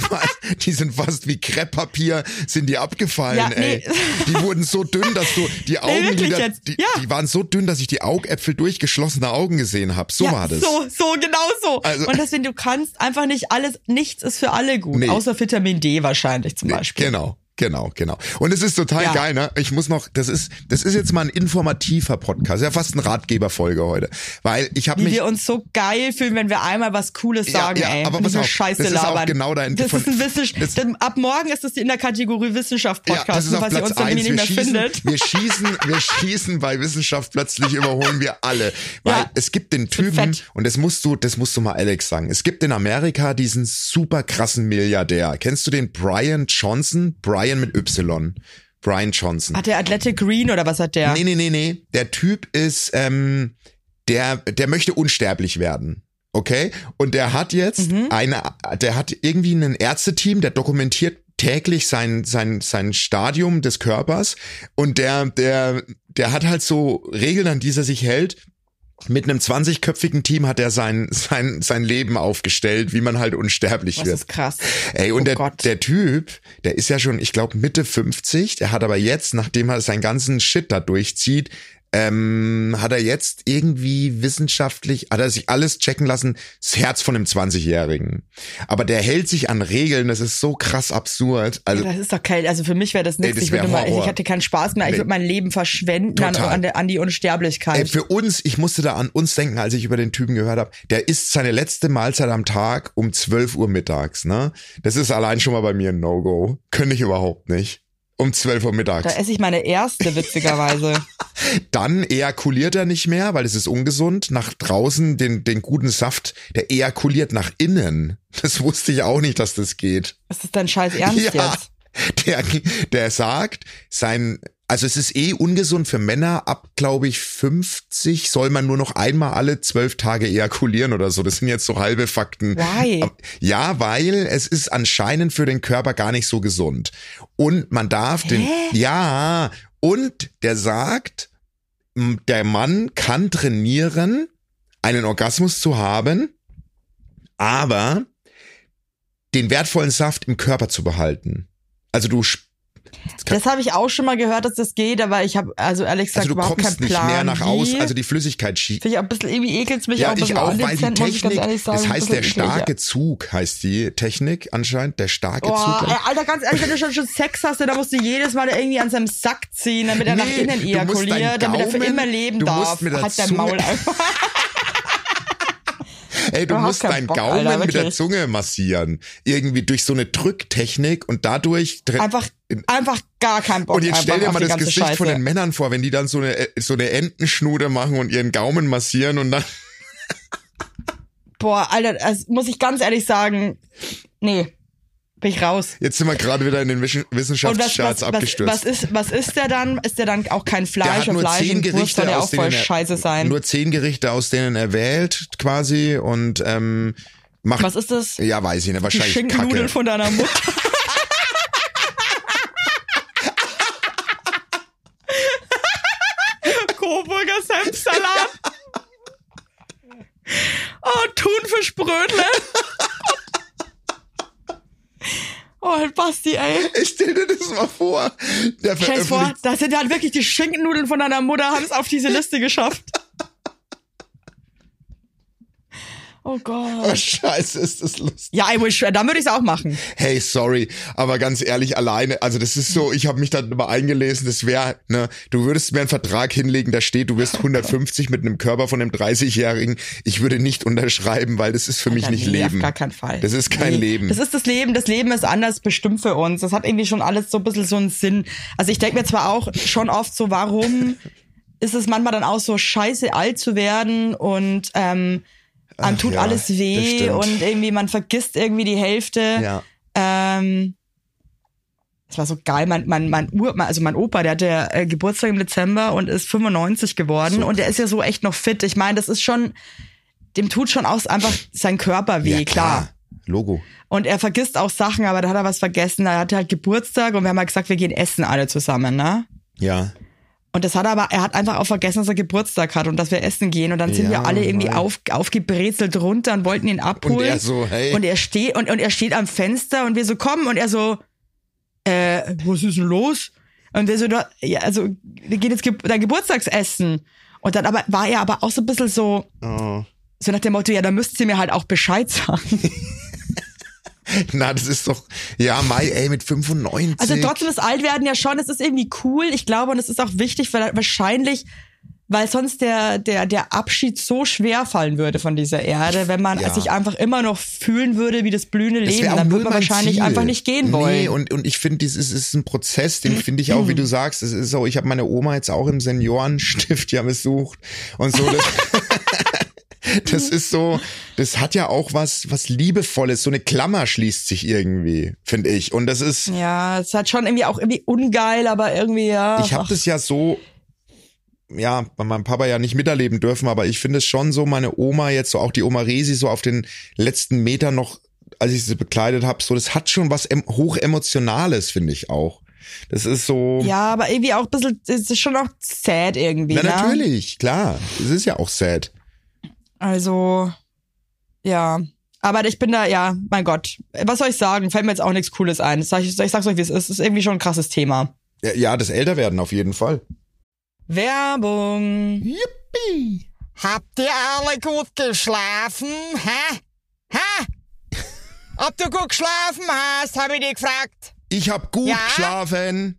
die sind fast wie Krepppapier, sind die abgefallen, Ja, ey. nee. Die wurden so dünn, dass du die Augenlider, jetzt? die, Ja. die waren so dünn, dass ich die Augäpfel durch geschlossene Augen gesehen habe. So ja, war das. So, so, genau so. Also- und deswegen, du kannst einfach nicht alles, nichts ist für alle gut, Nee. außer Vitamin D wahrscheinlich zum Beispiel. Genau. Genau, genau. Und es ist total Ja. geil, ne? Ich muss noch, das ist, das ist jetzt mal ein informativer Podcast, ja fast ein Ratgeberfolge heute, weil ich habe Wie mich wir uns so geil fühlen, wenn wir einmal was Cooles Ja, sagen, ja, ey. aber auf, Scheiße das ist auch labern. genau dein- Das von- ist ein Wissenschaft. Ab morgen ist das in der Kategorie Wissenschaft Ja, Podcast, das ist auf was ihr Platz uns dann eins. nicht mehr schießen, findet. wir schießen, wir schießen bei Wissenschaft plötzlich überholen wir alle. Weil Ja. es gibt den Typen, und das musst du, das musst du mal Alex sagen. Es gibt in Amerika diesen super krassen Milliardär. Kennst du den Brian Johnson? Brian mit Y. Brian Johnson. Hat der Athletic Green oder was hat der? Nee, nee, nee, nee. Der Typ ist, ähm, der, der möchte unsterblich werden. Okay? Und der hat jetzt Mhm. eine, der hat irgendwie ein Ärzteteam, der dokumentiert täglich sein, sein, sein Stadium des Körpers und der, der, der hat halt so Regeln, an die er sich hält. Mit einem 20-köpfigen Team hat er sein, sein, sein Leben aufgestellt, wie man halt unsterblich das wird. ist krass. Ey, und oh der, Gott. der Typ, der ist ja schon, ich glaube, Mitte 50, der hat aber jetzt, nachdem er seinen ganzen Shit da durchzieht, ähm, hat er jetzt irgendwie wissenschaftlich, hat er sich alles checken lassen, das Herz von einem 20-Jährigen. Aber der hält sich an Regeln, das ist so krass absurd. Also, das ist doch kein, also für mich wäre das nichts. das Ich, würde mal, ich hätte keinen Spaß mehr. Ich Nee. würde mein Leben verschwenden an, Total. an, an die Unsterblichkeit. ey, für uns, ich musste da an uns denken, als ich über den Typen gehört habe, der isst seine letzte Mahlzeit am Tag um 12 Uhr mittags, ne? Das ist allein schon mal bei mir ein No-Go. Könnte ich überhaupt nicht. Um 12 Uhr mittags. da esse ich meine erste, witzigerweise. Dann ejakuliert er nicht mehr, weil es ist ungesund. Nach draußen den, den guten Saft, der ejakuliert nach innen. Das wusste ich auch nicht, dass das geht. ist das dein scheiß Ernst jetzt? der, der sagt, sein, also es ist eh ungesund für Männer. Ab, glaube ich, 50 soll man nur noch einmal alle zwölf Tage ejakulieren oder so. Das sind jetzt so halbe Fakten. Why? Ja, weil es ist anscheinend für den Körper gar nicht so gesund. Und man darf den, ja, und der sagt, der Mann kann trainieren, einen Orgasmus zu haben, aber den wertvollen Saft im Körper zu behalten. Also du, Das habe ich auch schon mal gehört, dass das geht, aber ich habe also ehrlich gesagt also du überhaupt kommst keinen nicht Plan. mehr nach außen, also die Flüssigkeit schießt. Finde ich auch ein bisschen, irgendwie ekelt's mich Ja, auch ein ich auch, weil die Technik, sagen. es heißt der bisschen eklig, starke ja. Zug, heißt die Technik anscheinend, der starke Oh, Zug. Alter, ganz ehrlich, wenn du schon, schon Sex hast, dann musst du jedes Mal irgendwie an seinem Sack ziehen, damit er nach Nee, innen du musst deinen ejakuliert, damit er für immer leben du darf. Hat dein Maul einfach. Ey, du Überhaupt musst deinen Bock, Gaumen Alter, mit der. Zunge massieren. Irgendwie durch so eine Drücktechnik und dadurch. Einfach, einfach gar kein Bock. und jetzt stell dir mal die das Gesicht Scheiße. von den Männern vor, wenn die dann so eine, äh, so eine Entenschnude machen und ihren Gaumen massieren und dann. Boah, Alter, das muss ich ganz ehrlich sagen, nee, bin ich raus. Jetzt sind wir gerade wieder in den Wissenschaftscharts abgestürzt. was ist, was ist der dann? Ist der dann auch kein der Fleisch hat und nur Fleisch zehn Wurst Gerichte aus auch voll denen er, scheiße sein. Nur zehn Gerichte aus denen er wählt, quasi und ähm, macht. was ist das? Ja, weiß ich nicht. Die Wahrscheinlich Schinkennudeln Kacke. von deiner Mutter. Thunfischbrötle. Oh, Basti, ey. Ich stell dir das mal vor. Der Stell dir vor, veröffentlicht da sind halt wirklich die Schinkennudeln von deiner Mutter, haben es auf diese Liste geschafft. Oh Oh, Gott. scheiße, ist das lustig. Ja, I wish, dann würde ich es auch machen. Hey, sorry, aber ganz ehrlich, alleine, also das ist so, ich habe mich dann mal eingelesen, das wäre, ne, du würdest mir einen Vertrag hinlegen, da steht, du wirst 150 mit einem Körper von einem 30-Jährigen. Ich würde nicht unterschreiben, weil das ist für mich Alter, nicht nee, Leben. Auf gar keinen Fall. Das ist kein Leben. Das ist das Leben. Das Leben ist anders bestimmt für uns. Das hat irgendwie schon alles so ein bisschen so einen Sinn. Also ich denke mir zwar auch schon oft so, warum ist es manchmal dann auch so scheiße alt zu werden und ähm, Ach tut ja, alles weh und irgendwie man vergisst irgendwie die Hälfte. ja. Ähm, das war so geil. Mein, mein, mein Ur, also mein Opa, der hatte äh, Geburtstag im Dezember und ist 95 geworden So und der ist ja so echt noch fit. Ich meine, das ist schon, dem tut schon auch einfach sein Körper weh, ja, klar. Logo. Und er vergisst auch Sachen, aber da hat er was vergessen. Er hatte halt Geburtstag und wir haben halt gesagt, wir gehen essen alle zusammen, ne? Ja. Und das hat er aber, er hat einfach auch vergessen, dass er Geburtstag hat und dass wir essen gehen. Und dann sind Ja, wir alle irgendwie auf, aufgebrezelt runter und wollten ihn abholen. Und er so, hey. Und er steht, und, und er steht am Fenster und wir so kommen und er so, äh, was ist denn los? Und wir so, ja, also, wir gehen jetzt Ge dein Geburtstagsessen. Und dann aber, war er aber auch so ein bisschen so, Oh. so nach dem Motto, ja, da müsst ihr mir halt auch Bescheid sagen. Na, das ist doch, ja, Mai, ey, mit 95. Also trotzdem das Altwerden ja schon, es ist irgendwie cool. Ich glaube, und es ist auch wichtig, weil wahrscheinlich, weil sonst der, der, der Abschied so schwer fallen würde von dieser Erde, wenn man Ja. sich einfach immer noch fühlen würde wie das blühende Das Leben, dann würde man wahrscheinlich Ziel. einfach nicht gehen wollen. Nee, und, und ich finde, dieses ist ein Prozess, den finde ich auch, wie du sagst, es ist so, ich habe meine Oma jetzt auch im Seniorenstift ja besucht und so. Das, das ist so, das hat ja auch was, was Liebevolles, so eine Klammer schließt sich irgendwie, finde ich. Und das ist, ja, es hat schon irgendwie auch irgendwie ungeil, aber irgendwie ja. ich habe das ja so, ja, bei meinem Papa ja nicht miterleben dürfen, aber ich finde es schon so, meine Oma jetzt, so auch die Oma Resi, so auf den letzten Metern noch, als ich sie bekleidet habe, so, das hat schon was em hochemotionales, finde ich auch. Das ist so. Ja, aber irgendwie auch ein bisschen, es ist schon auch sad irgendwie. Na, ne? natürlich, klar. Es ist ja auch sad. Also, ja. Aber ich bin da, ja, mein Gott. Was soll ich sagen? Fällt mir jetzt auch nichts Cooles ein. Sag ich, ich sag's euch, wie es ist. Es ist irgendwie schon ein krasses Thema. Ja, das Älterwerden auf jeden Fall. Werbung. Yippie. Habt ihr alle gut geschlafen? Hä? Hä? Ob du gut geschlafen hast, habe ich dich gefragt. Ich hab gut Ja? geschlafen.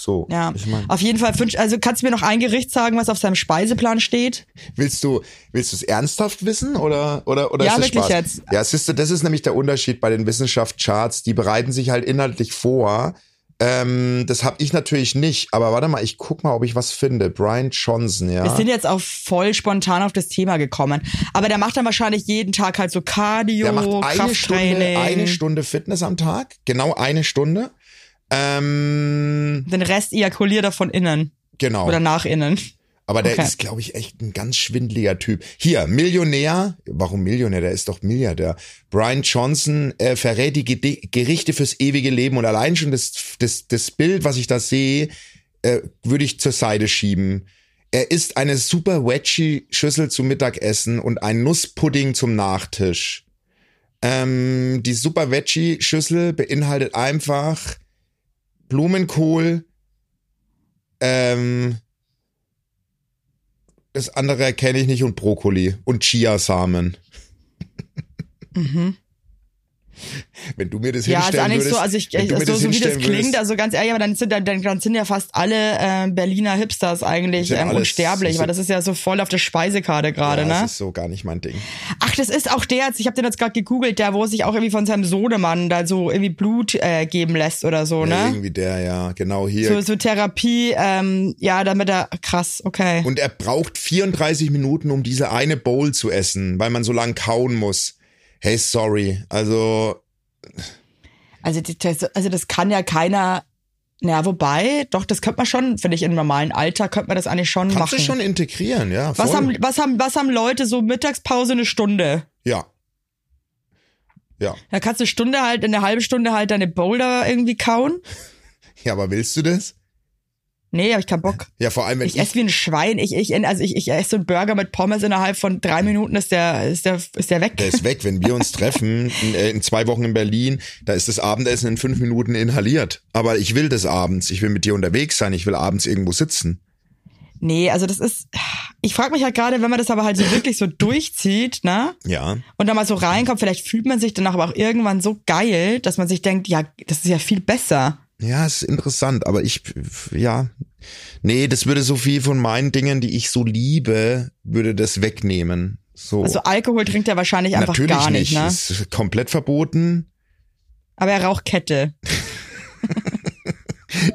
So. Ja, Ich mein, auf jeden Fall. fünf- Also kannst du mir noch ein Gericht sagen, was auf seinem Speiseplan steht? willst du, willst du es ernsthaft wissen oder, oder, oder Ja, ist das wirklich Spaß? jetzt. Ja, es ist, das ist nämlich der Unterschied bei den Wissenschaftscharts. Die bereiten sich halt inhaltlich vor. Ähm, das habe ich natürlich nicht. Aber warte mal, ich guck mal, ob ich was finde. Brian Johnson, ja. Wir sind jetzt auch voll spontan auf das Thema gekommen. Aber der macht dann wahrscheinlich jeden Tag halt so Cardio, Der macht eine Stunde, Krafttraining. eine Stunde Fitness am Tag. Genau eine Stunde. Ähm, Den Rest ejakuliert er von innen genau. oder nach innen. Aber der Okay. ist, glaube ich, echt ein ganz schwindeliger Typ. Hier, Millionär. Warum Millionär? Der ist doch Milliardär. Brian Johnson äh, verrät die Gede Gerichte fürs ewige Leben. Und allein schon das, das, das Bild, was ich da sehe, äh, würde ich zur Seite schieben. Er isst eine super Wedgie-Schüssel zum Mittagessen und ein Nusspudding zum Nachtisch. Ähm, die super Veggie-Schüssel beinhaltet einfach Blumenkohl, ähm, das andere erkenne ich nicht und Brokkoli und Chiasamen. Wenn du mir das Ja, ist hinstellen nicht würdest, so, also ich, du mir so, so wie das klingt, würdest, also ganz ehrlich, aber dann sind, dann, dann sind ja fast alle äh, Berliner Hipsters eigentlich Ja, ähm, alles- unsterblich, das weil das ist ja so voll auf der Speisekarte gerade, ja, ne? Das ist so gar nicht mein Ding. Ach, das ist auch der, ich habe den jetzt gerade gegoogelt, der, wo sich auch irgendwie von seinem Sohnemann da so irgendwie Blut äh, geben lässt oder so, Ja, ne? irgendwie der, ja, genau hier. So, so Therapie, ähm, ja, damit er, krass, okay. Und er braucht 34 Minuten, um diese eine Bowl zu essen, weil man so lang kauen muss. Hey, sorry. Also, Also, die, das, also das kann ja keiner, naja, wobei, doch, das könnte man schon, finde ich, im normalen Alter könnte man das eigentlich schon kannst machen. du schon integrieren, ja. Voll. was haben, was haben, was haben Leute so Mittagspause eine Stunde? Ja. Ja. Da kannst du eine Stunde halt, in einer halben Stunde halt deine Boulder irgendwie kauen. Ja, aber willst du das? Nee, hab ich keinen Bock. Ja, vor allem, wenn Ich esse wie ein Schwein. Ich, ich, also ich, ich esse so einen Burger mit Pommes innerhalb von drei Minuten ist der, ist der, ist der weg. Der ist weg. Wenn wir uns treffen, in, äh, in zwei Wochen in Berlin, da ist das Abendessen in fünf Minuten inhaliert. Aber ich will das abends. Ich will mit dir unterwegs sein. Ich will abends irgendwo sitzen. Nee, also das ist, ich frage mich halt gerade, wenn man das aber halt so wirklich so durchzieht, ne? Ja. Und dann mal so reinkommt, vielleicht fühlt man sich danach aber auch irgendwann so geil, dass man sich denkt, ja, das ist ja viel besser. Ja, ist interessant. Aber ich, ja. Nee, das würde so viel von meinen Dingen, die ich so liebe, würde das wegnehmen. So. Also Alkohol trinkt er wahrscheinlich einfach Natürlich gar nicht, ne? Ist komplett verboten. Aber er raucht Kette.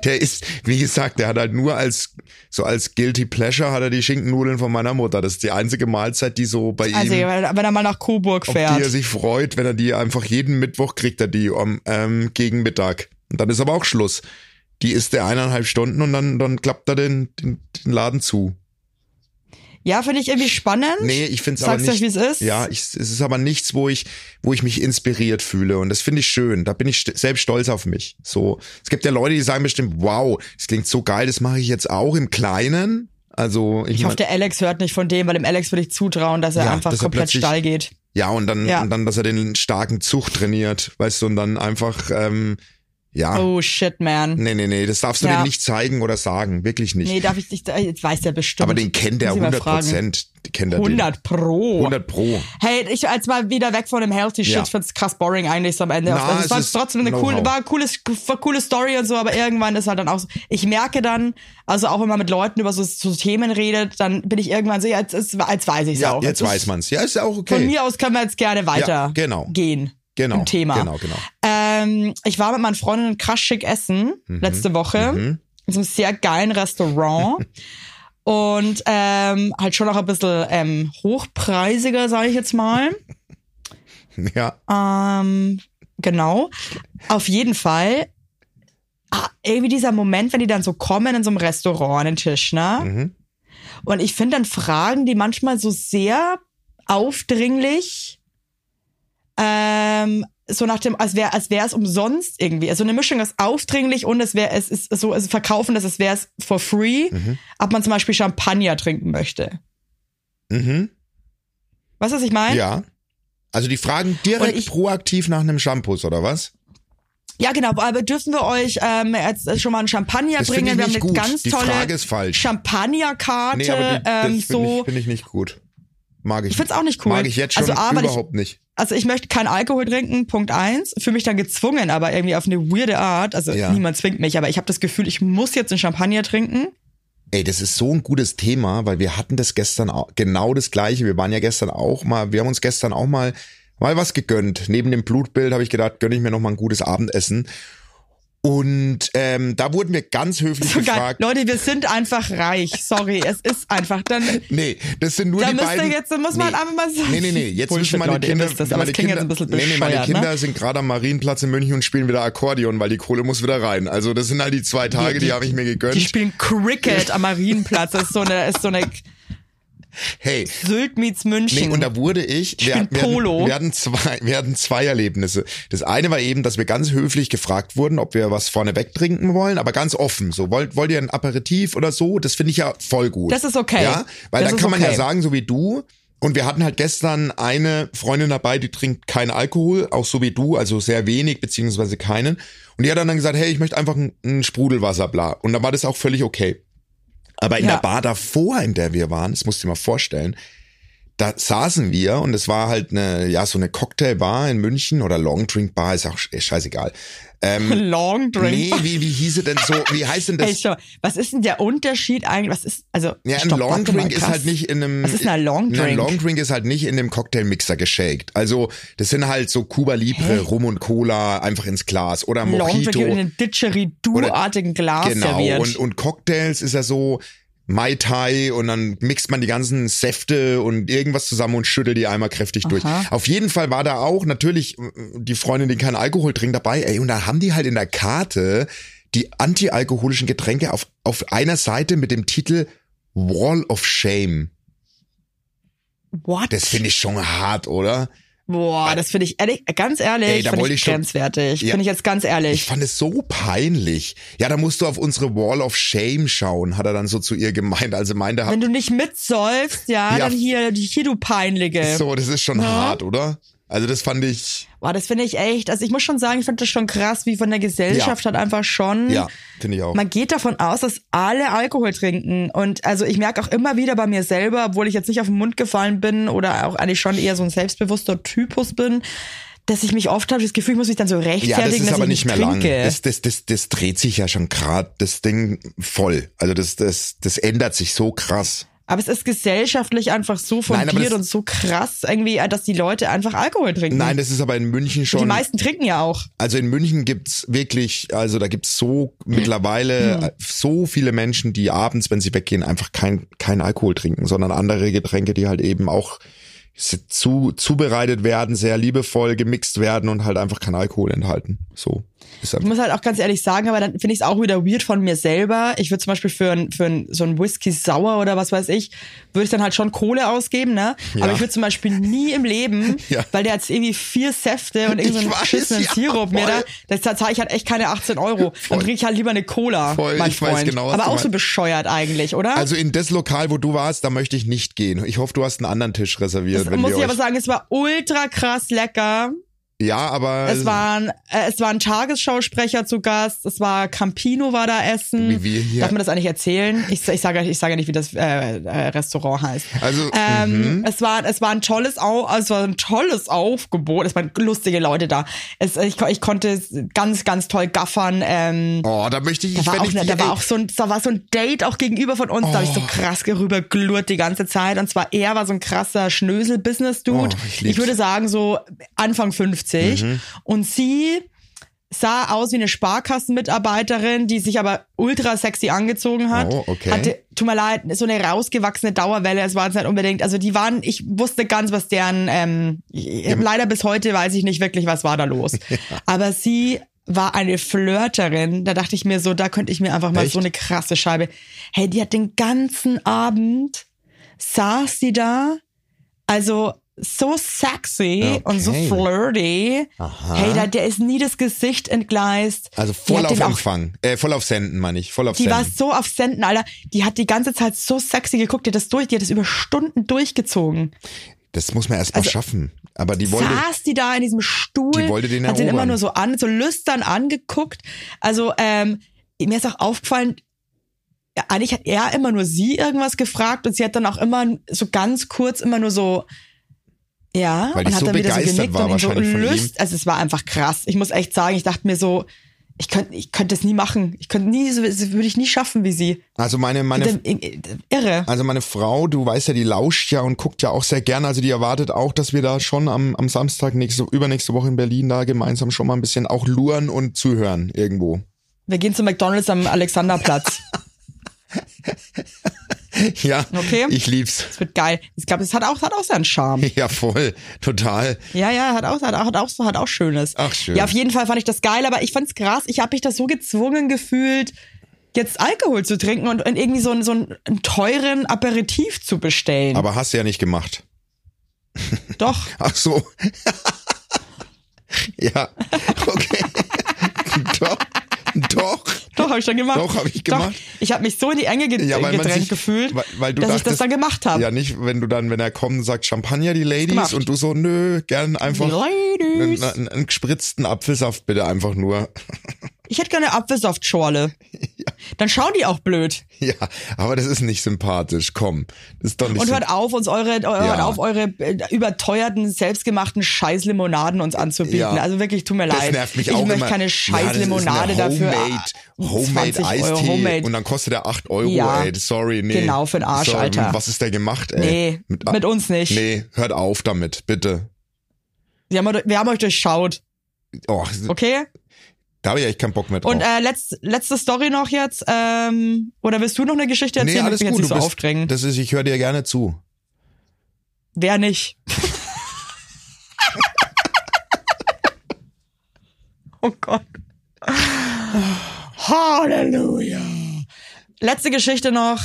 Der ist, wie gesagt, der hat halt nur als, so als Guilty Pleasure hat er die Schinkennudeln von meiner Mutter. Das ist die einzige Mahlzeit, die so bei Also ihm, wenn er mal nach Coburg auf die er fährt. sich freut, wenn er die einfach jeden Mittwoch kriegt er die um, ähm, gegen Mittag. Und dann ist aber auch Schluss. Die isst er eineinhalb Stunden und dann, dann klappt er den, den, den Laden zu. Ja, finde ich irgendwie spannend. Nee, ich finde es aber nicht. euch, wie es ist? Ja, ich, es ist aber nichts, wo ich, wo ich mich inspiriert fühle. Und das finde ich schön. Da bin ich st selbst stolz auf mich. So, es gibt ja Leute, die sagen bestimmt, wow, das klingt so geil, das mache ich jetzt auch im Kleinen. Also ich, Ich hoffe, der Alex hört nicht von dem, weil dem Alex würde ich zutrauen, dass er Ja, einfach dass er komplett steil geht. ja und dann Ja. und dann, dass er den starken Zug trainiert, weißt du, und dann einfach ähm, ja. Oh shit, man. Nee, nee, nee, das darfst du Ja. dem nicht zeigen oder sagen, wirklich nicht. Nee, darf ich nicht, jetzt weiß der bestimmt. aber den kennt er Muss ich mal 100 fragen. Prozent. Kennt er 100 Pro. Den. 100 Pro. Hey, ich als mal wieder weg von dem Healthy Shit, Ja. ich find's krass boring eigentlich so am Ende. Na, also es es war trotzdem eine coole, war eine cooles, war eine coole Story und so, aber irgendwann ist halt dann auch so, ich merke dann, also auch wenn man mit Leuten über so, so Themen redet, dann bin ich irgendwann so, ja, jetzt, ist, jetzt weiß ich's Ja, auch. jetzt ist- weiß man's. Ja, ist ja auch okay. Von mir aus können wir jetzt gerne weiter Ja, genau. gehen. Genau, Im Thema. genau, genau. Ähm, ich war mit meinen Freundinnen krass schick essen Mhm. letzte Woche in so einem sehr geilen Restaurant. Und ähm, halt schon auch ein bisschen ähm, hochpreisiger, sage ich jetzt mal. Ja. Ähm, genau. Auf jeden Fall. Ah, irgendwie dieser Moment, wenn die dann so kommen in so einem Restaurant an den Tisch, ne? Mhm. Und ich finde dann Fragen, die manchmal so sehr aufdringlich, ähm, so nach dem, als wäre als wäre es umsonst irgendwie. Also eine Mischung aus aufdringlich und es wäre, es ist so, es verkaufen, dass es wäre es for free, ob man zum Beispiel Champagner trinken möchte. Mhm. Weißt du, was ich meine? Ja. Also die fragen direkt ich- proaktiv nach einem Shampoos, oder was? Ja, genau. Aber dürfen wir euch ähm, jetzt schon mal einen Champagner Das finde bringen? ich Wir haben eine gut. ganz Die tolle ist. Champagnerkarte. Nee, aber die, das ähm, finde so. ich, find ich nicht gut. Mag ich. Ich find's auch nicht cool. Mag ich jetzt schon Also A, weil ich- überhaupt nicht. Also ich möchte keinen Alkohol trinken, Punkt eins. Für mich dann gezwungen, aber irgendwie auf eine weirde Art. Also Ja. niemand zwingt mich, aber ich habe das Gefühl, ich muss jetzt einen Champagner trinken. Ey, das ist so ein gutes Thema, weil wir hatten das gestern auch, genau das gleiche. Wir waren ja gestern auch mal, wir haben uns gestern auch mal mal was gegönnt. Neben dem Blutbild habe ich gedacht, gönne ich mir noch mal ein gutes Abendessen. Und ähm, da wurden wir ganz höflich So geil. gefragt. Leute, wir sind einfach reich. Sorry, es ist einfach dann. Nee, das sind nur Da die beiden. jetzt- muss man einfach mal sagen. Nee, nee, nee, jetzt Bullshit, müssen meine Leute, Kinder, das, meine Kinder, jetzt ein bisschen nee, nee, meine bescheuert, Kinder ne? sind gerade am Marienplatz in München und spielen wieder Akkordeon, weil die Kohle muss wieder rein. Also das sind halt die zwei Tage, die, habe ich mir gegönnt. Die spielen Cricket am Marienplatz. Das ist so eine, ist so eine hey, Sylt meets München. Nee, und da wurde ich, wir, spielen wir, Polo. Hatten, wir, hatten zwei, wir hatten zwei Erlebnisse. Das eine war eben, dass wir ganz höflich gefragt wurden, ob wir was vorne wegtrinken wollen, aber ganz offen. So, wollt, wollt ihr ein Aperitif oder so? Das finde ich ja voll gut. Das ist okay. Ja, weil Das dann kann man okay. ja sagen, so wie du. Und wir hatten halt gestern eine Freundin dabei, die trinkt keinen Alkohol, auch so wie du, also sehr wenig, beziehungsweise keinen. Und die hat dann, dann gesagt, hey, ich möchte einfach ein, ein Sprudelwasser, bla. Und dann war das auch völlig okay. Aber in Ja. der Bar davor, in der wir waren, das musst du dir mal vorstellen, da saßen wir und es war halt eine, ja, so eine Cocktailbar in München oder Longdrink-Bar, ist auch sch- scheißegal. Ähm, Long Drink. nee, wie, wie hieße denn so, wie heißt denn das? Ey, schau, was ist denn der Unterschied eigentlich? Was ist, also, Ja, ein stopp, warte Longdrink mal, ist halt nicht in einem. Was ist ein Longdrink? Ein Longdrink ist halt nicht in dem Cocktailmixer geshaked. Also, das sind halt so Cuba Libre, Rum und Cola einfach ins Glas oder Mojito. in einem Didgeridoo-artigen Glas Genau. serviert. Und, und Cocktails ist ja so Mai Tai und dann mixt man die ganzen Säfte und irgendwas zusammen und schüttelt die einmal kräftig durch. Aha. Auf jeden Fall war da auch natürlich äh, die Freundin, die keinen Alkohol trinkt, dabei. Ey, und da haben die halt in der Karte die antialkoholischen Getränke auf, auf einer Seite mit dem Titel Wall of Shame. What? Das finde ich schon hart, oder? Boah, das finde ich ehrlich, ganz ehrlich, Ey, da finde wollte ich ich schon- grenzwertig. Ja. Finde ich jetzt ganz Ich ehrlich. fand es so peinlich. Ja, da musst du auf unsere Wall of Shame schauen, hat er dann so zu ihr gemeint. Also meinte, Wenn du nicht mitsäufst, ja, Ja. dann hier, hier du Peinliche. so, das ist schon hart, oder? Also das fand ich, Boah, das finde ich echt, also ich muss schon sagen, ich finde das schon krass, wie von der Gesellschaft halt einfach schon. ja, finde ich auch. Man geht davon aus, dass alle Alkohol trinken. Und also ich merke auch immer wieder bei mir selber, obwohl ich jetzt nicht auf den Mund gefallen bin oder auch eigentlich schon eher so ein selbstbewusster Typus bin, dass ich mich oft habe, das Gefühl, ich muss mich dann so rechtfertigen, Ja, das ist dass aber ich nicht nicht mehr trinke. lang. Das, das, das, das dreht sich ja schon grad das Ding voll. Also das, das, das ändert sich so krass. Aber es ist gesellschaftlich einfach so fundiert und so krass irgendwie, dass die Leute einfach Alkohol trinken. Nein, das ist aber in München die schon. meisten trinken ja auch. Also in München gibt's wirklich, also da gibt's so mittlerweile Hm. äh, so viele Menschen, die abends, wenn sie weggehen, einfach kein, kein Alkohol trinken, sondern andere Getränke, die halt eben auch zu, zubereitet werden, sehr liebevoll gemixt werden und halt einfach kein Alkohol enthalten. So Ich einfach. muss halt auch ganz ehrlich sagen, aber dann finde ich es auch wieder weird von mir selber. Ich würde zum Beispiel für ein, für ein, so ein Whisky sauer oder was weiß ich, würde ich dann halt schon Kohle ausgeben, ne? Ja. Aber ich würde zum Beispiel nie im Leben, Ja. weil der jetzt irgendwie vier Säfte und Ich irgendeinen weiß, beschissenen ja, Sirup mir da, das da zahle ich halt echt keine 18 Euro. Dann Voll. trinke ich halt lieber eine Cola, Voll, mein ich weiß Freund. genau, was aber auch so bescheuert eigentlich, oder? Also in das Lokal, wo du warst, da möchte ich nicht gehen. Ich hoffe, du hast einen anderen Tisch reserviert. das muss ich aber sagen, es war ultra krass lecker. Ja, aber Es waren, äh, es waren Tagesschausprecher zu Gast. Es war Campino war da essen. Wie wir hier. Darf man das eigentlich erzählen? Ich, ich sage ich sage nicht, wie das äh, äh, Restaurant heißt. Also, ähm, es war es war ein tolles Au es war ein tolles Aufgebot. Es waren lustige Leute da. Es, ich, ich konnte ganz ganz toll gaffern. Ähm, oh, da möchte ich, da ich war, auch, ich ne, da war auch so ein, da war so ein Date auch gegenüber von uns, da habe ich so Oh. krass rüberglurrt die ganze Zeit. Und zwar er war so ein krasser Schnösel-Business-Dude. Oh, ich ich. Mhm. würde sagen so Anfang 50. Und sie sah aus wie eine Sparkassenmitarbeiterin, die sich aber ultra sexy angezogen hat. Oh, okay. Hatte, tut mir leid, so eine rausgewachsene Dauerwelle, es war jetzt nicht unbedingt, also die waren, ich wusste ganz, was deren, ähm, leider bis heute weiß ich nicht wirklich, was war da los. Aber sie war eine Flirterin, da dachte ich mir so, da könnte ich mir einfach mal Echt? so eine krasse Scheibe. Hey, die hat den ganzen Abend, saß sie da, also so sexy und so Okay. flirty. Aha. Hey, da, der ist nie das Gesicht entgleist. also Die voll auf den auch Empfang. Äh, voll auf Senden, meine ich. Voll auf die Senden. war so auf Senden, Alter. Die hat die ganze Zeit so sexy geguckt, die hat das durch, die hat das über Stunden durchgezogen. Das muss man erst mal Also, schaffen. Aber die wollte. Saß die da in diesem Stuhl, Die wollte den hat den immer erobern. nur so an, so lüstern angeguckt. Also ähm, mir ist auch aufgefallen, eigentlich hat er immer nur sie irgendwas gefragt und sie hat dann auch immer so ganz kurz immer nur so ja Weil hat so dann wieder so begeistert genickt war und ihn so wahrscheinlich von ihm. Also es war einfach krass. Ich muss echt sagen, ich dachte mir so, ich könnte ich könnte das nie machen. Ich könnte nie, so würde ich nie schaffen wie sie. Also meine, meine, Irre. also meine Frau, du weißt ja, die lauscht ja und guckt ja auch sehr gerne. Also die erwartet auch, dass wir da schon am, am Samstag nächste, übernächste Woche in Berlin da gemeinsam schon mal ein bisschen auch luren und zuhören irgendwo. Wir gehen zu McDonalds am Alexanderplatz. Ja, Okay. ich lieb's. Das wird geil. Ich glaube, das hat auch, hat auch seinen Charme. Ja, voll. Total. Ja, ja, hat auch, hat auch, hat auch, hat auch Schönes. Ach, schön. Ja, auf jeden Fall fand ich das geil, aber ich fand's krass. Ich habe mich das so gezwungen gefühlt, jetzt Alkohol zu trinken und, irgendwie so, einen- so einen teuren Aperitif zu bestellen. Aber hast du ja nicht gemacht. Doch. Ach so. ja, okay. Doch, doch. Doch, habe ich dann gemacht. Doch, hab ich gemacht. Ich habe mich so in die Enge ge Ja, gedrängt sich, gefühlt, weil, weil dass ich dachtest, das dann gemacht habe. Ja, nicht, wenn du dann, wenn er kommt, sagt Champagner die Ladies und du so, nö, gern einfach einen, einen, einen gespritzten Apfelsaft bitte einfach nur. Ich hätte gerne Apfelsaftschorle. Dann schauen die auch blöd. Ja, aber das ist nicht sympathisch. Komm, das ist doch nicht Und hört auf, uns eure, hört Ja. auf, eure äh, überteuerten, selbstgemachten Scheißlimonaden uns anzubieten. Ja. Also wirklich, tut mir Das leid. nervt mich ich auch möchte immer. keine Ja, Scheißlimonade das eine dafür. Homemade, Homemade 20 Euro Eistee Homemade. und dann kostet er 8 Euro, Ja. ey. Sorry, nee. Genau, für den Arsch, Sorry, Alter. Was ist der gemacht, ey? Nee, mit uns nicht. Nee, hört auf damit, bitte. Wir haben, wir haben euch durchschaut, Oh, okay? Da habe ich echt keinen Bock mehr drauf. Und äh, letzt, letzte Story noch jetzt. Ähm, oder willst du noch eine Geschichte erzählen? nee, alles Ich gut. jetzt Du so bist, aufdrängen. das ist, ich höre dir gerne zu. Wer nicht? oh Gott. Halleluja. Letzte Geschichte noch.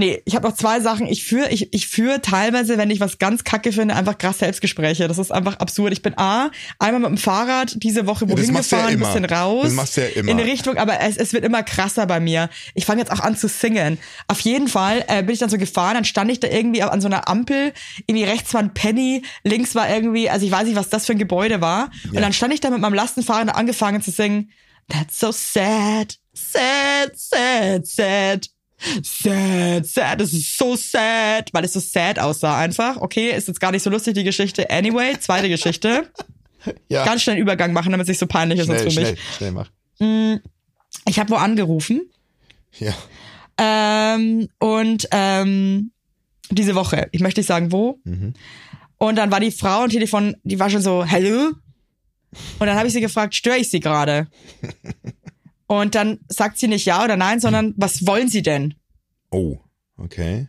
Nee, ich habe noch zwei Sachen. Ich führe ich, ich führe teilweise, wenn ich was ganz kacke finde, einfach krass Selbstgespräche. Das ist einfach absurd. Ich bin A, einmal mit dem Fahrrad diese Woche Ja, wohin ja gefahren, immer. bisschen raus. Das machst du ja immer. In eine Richtung, aber es, es wird immer krasser bei mir. Ich fange jetzt auch an zu singen. Auf jeden Fall äh, bin ich dann so gefahren, dann stand ich da irgendwie an so einer Ampel, irgendwie rechts war ein Penny, links war irgendwie, also ich weiß nicht, was das für ein Gebäude war. Und dann stand ich da mit meinem Lastenfahrrad und angefangen zu singen. That's so sad, sad, sad, sad. Sad, sad, das ist so sad, weil es so sad aussah einfach. Okay, ist jetzt gar nicht so lustig, die Geschichte. Anyway, zweite Geschichte. Ja, Ganz schnell einen Übergang machen, damit es nicht so peinlich ist schnell, sonst für schnell, mich. schnell mach. Ich habe wo angerufen Ja. ähm, und ähm, diese Woche, ich möchte nicht sagen wo. Und dann war die Frau am Telefon, die war schon so, hello? Und dann habe ich sie gefragt, störe ich sie gerade? Und dann sagt sie nicht ja oder nein, sondern was wollen sie denn? Oh, okay.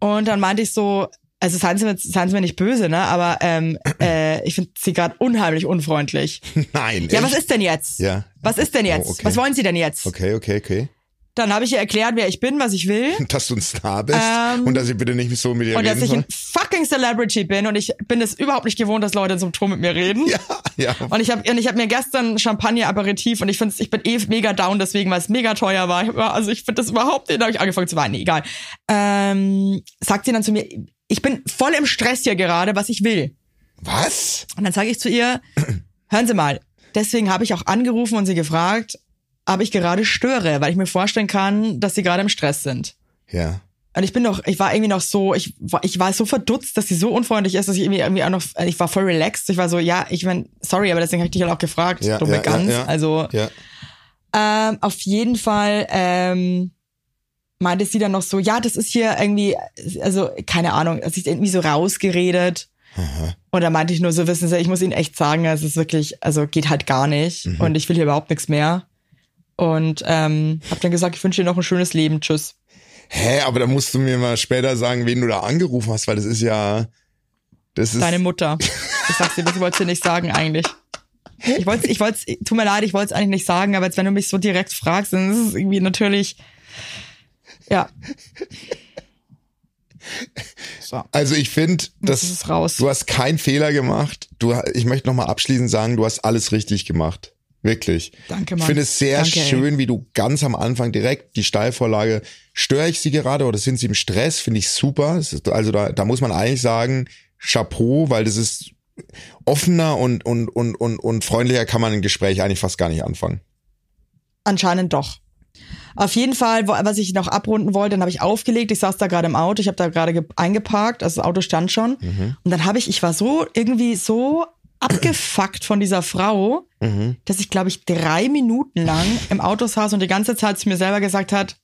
Und dann meinte ich so, also seien Sie mir, seien sie mir nicht böse, ne? Aber ähm, äh, ich finde sie gerade unheimlich unfreundlich. Nein. Ja, echt? was ist denn jetzt? Ja. Was ist denn jetzt? Oh, okay. Was wollen Sie denn jetzt? Okay, okay, okay. Dann habe ich ihr erklärt, wer ich bin, was ich will. Dass du ein Star bist Ähm, und dass ich bitte nicht so mit dir Und dass reden ich soll. ein fucking Celebrity bin und ich bin es überhaupt nicht gewohnt, dass Leute in so einem Ton mit mir reden. Ja, ja. Und ich habe und ich hab mir gestern Champagner Aperitif und ich finde ich bin eh mega down deswegen, weil es mega teuer war. Ich, war- also ich finde das überhaupt nicht, da habe ich angefangen zu weinen, nee, egal. Ähm, sagt sie dann zu mir, ich bin voll im Stress hier gerade, was ich will. Was? Und dann sage ich zu ihr, hören Sie mal, deswegen habe ich auch angerufen und sie gefragt, ob ich gerade störe, weil ich mir vorstellen kann, dass sie gerade im Stress sind. Ja. Und ich bin doch, ich war irgendwie noch so, ich war, ich war so verdutzt, dass sie so unfreundlich ist, dass ich irgendwie, irgendwie auch noch, ich war voll relaxed. Ich war so, ja, ich mein, sorry, aber deswegen habe ich dich halt auch gefragt, Ja, dumme ja, Gans. ja. Also Ja. ähm, auf jeden Fall ähm, meinte sie dann noch so, ja, das ist hier irgendwie, also keine Ahnung, es ist irgendwie so rausgeredet. Und da meinte ich nur so, wissen Sie, ich muss Ihnen echt sagen, es ist wirklich, also geht halt gar nicht. Mhm. Und ich will hier überhaupt nichts mehr. Und ähm, habe dann gesagt, ich wünsche dir noch ein schönes Leben, tschüss. Hä, aber da musst du mir mal später sagen, wen du da angerufen hast, weil das ist ja. Das ist. Deine Mutter. Ich sag's dir, das wolltest du nicht sagen eigentlich. Ich wollte ich wollte tut mir leid, ich wollte es eigentlich nicht sagen, aber jetzt, wenn du mich so direkt fragst, dann ist es irgendwie natürlich, ja. So, also ich finde, das das ist raus. du hast keinen Fehler gemacht. Du, ich möchte noch mal abschließend sagen, du hast alles richtig gemacht. Wirklich. Danke, Ich Mann. finde es sehr Danke, ey. schön, wie du ganz am Anfang direkt die Steilvorlage, störe ich sie gerade oder sind sie im Stress? Finde ich super. Also da, da muss man eigentlich sagen, Chapeau, weil das ist offener und, und, und, und, und freundlicher kann man ein Gespräch eigentlich fast gar nicht anfangen. Anscheinend doch. Auf jeden Fall, was ich noch abrunden wollte, dann habe ich aufgelegt. Ich saß da gerade im Auto, ich habe da gerade ge- eingeparkt, also das Auto stand schon. Und dann habe ich, ich war so irgendwie so abgefuckt von dieser Frau, dass ich, glaube ich, drei Minuten lang im Auto saß und die ganze Zeit zu mir selber gesagt hat,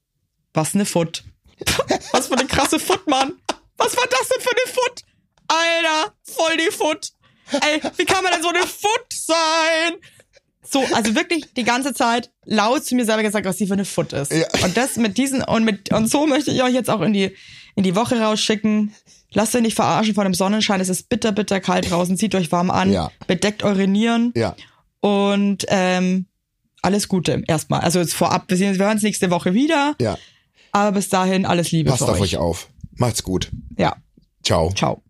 was ne Foot. Was für eine krasse Foot, Mann. Was war das denn für eine Foot? Alter, voll die Foot. Ey, wie kann man denn so eine Foot sein? So, also wirklich die ganze Zeit laut zu mir selber gesagt, was sie für eine Foot ist. Ja. Und das mit diesen und mit und so möchte ich euch jetzt auch in die in die Woche rausschicken. Lasst euch nicht verarschen von dem Sonnenschein. Es ist bitter, bitter kalt draußen. Zieht euch warm an. Ja. Bedeckt eure Nieren. Ja. Und ähm, alles Gute erstmal. Also jetzt vorab, wir, sehen- wir hören uns nächste Woche wieder. Ja. Aber bis dahin alles Liebe Passt auf euch. euch auf. Macht's gut. Ja, Ciao. ciao.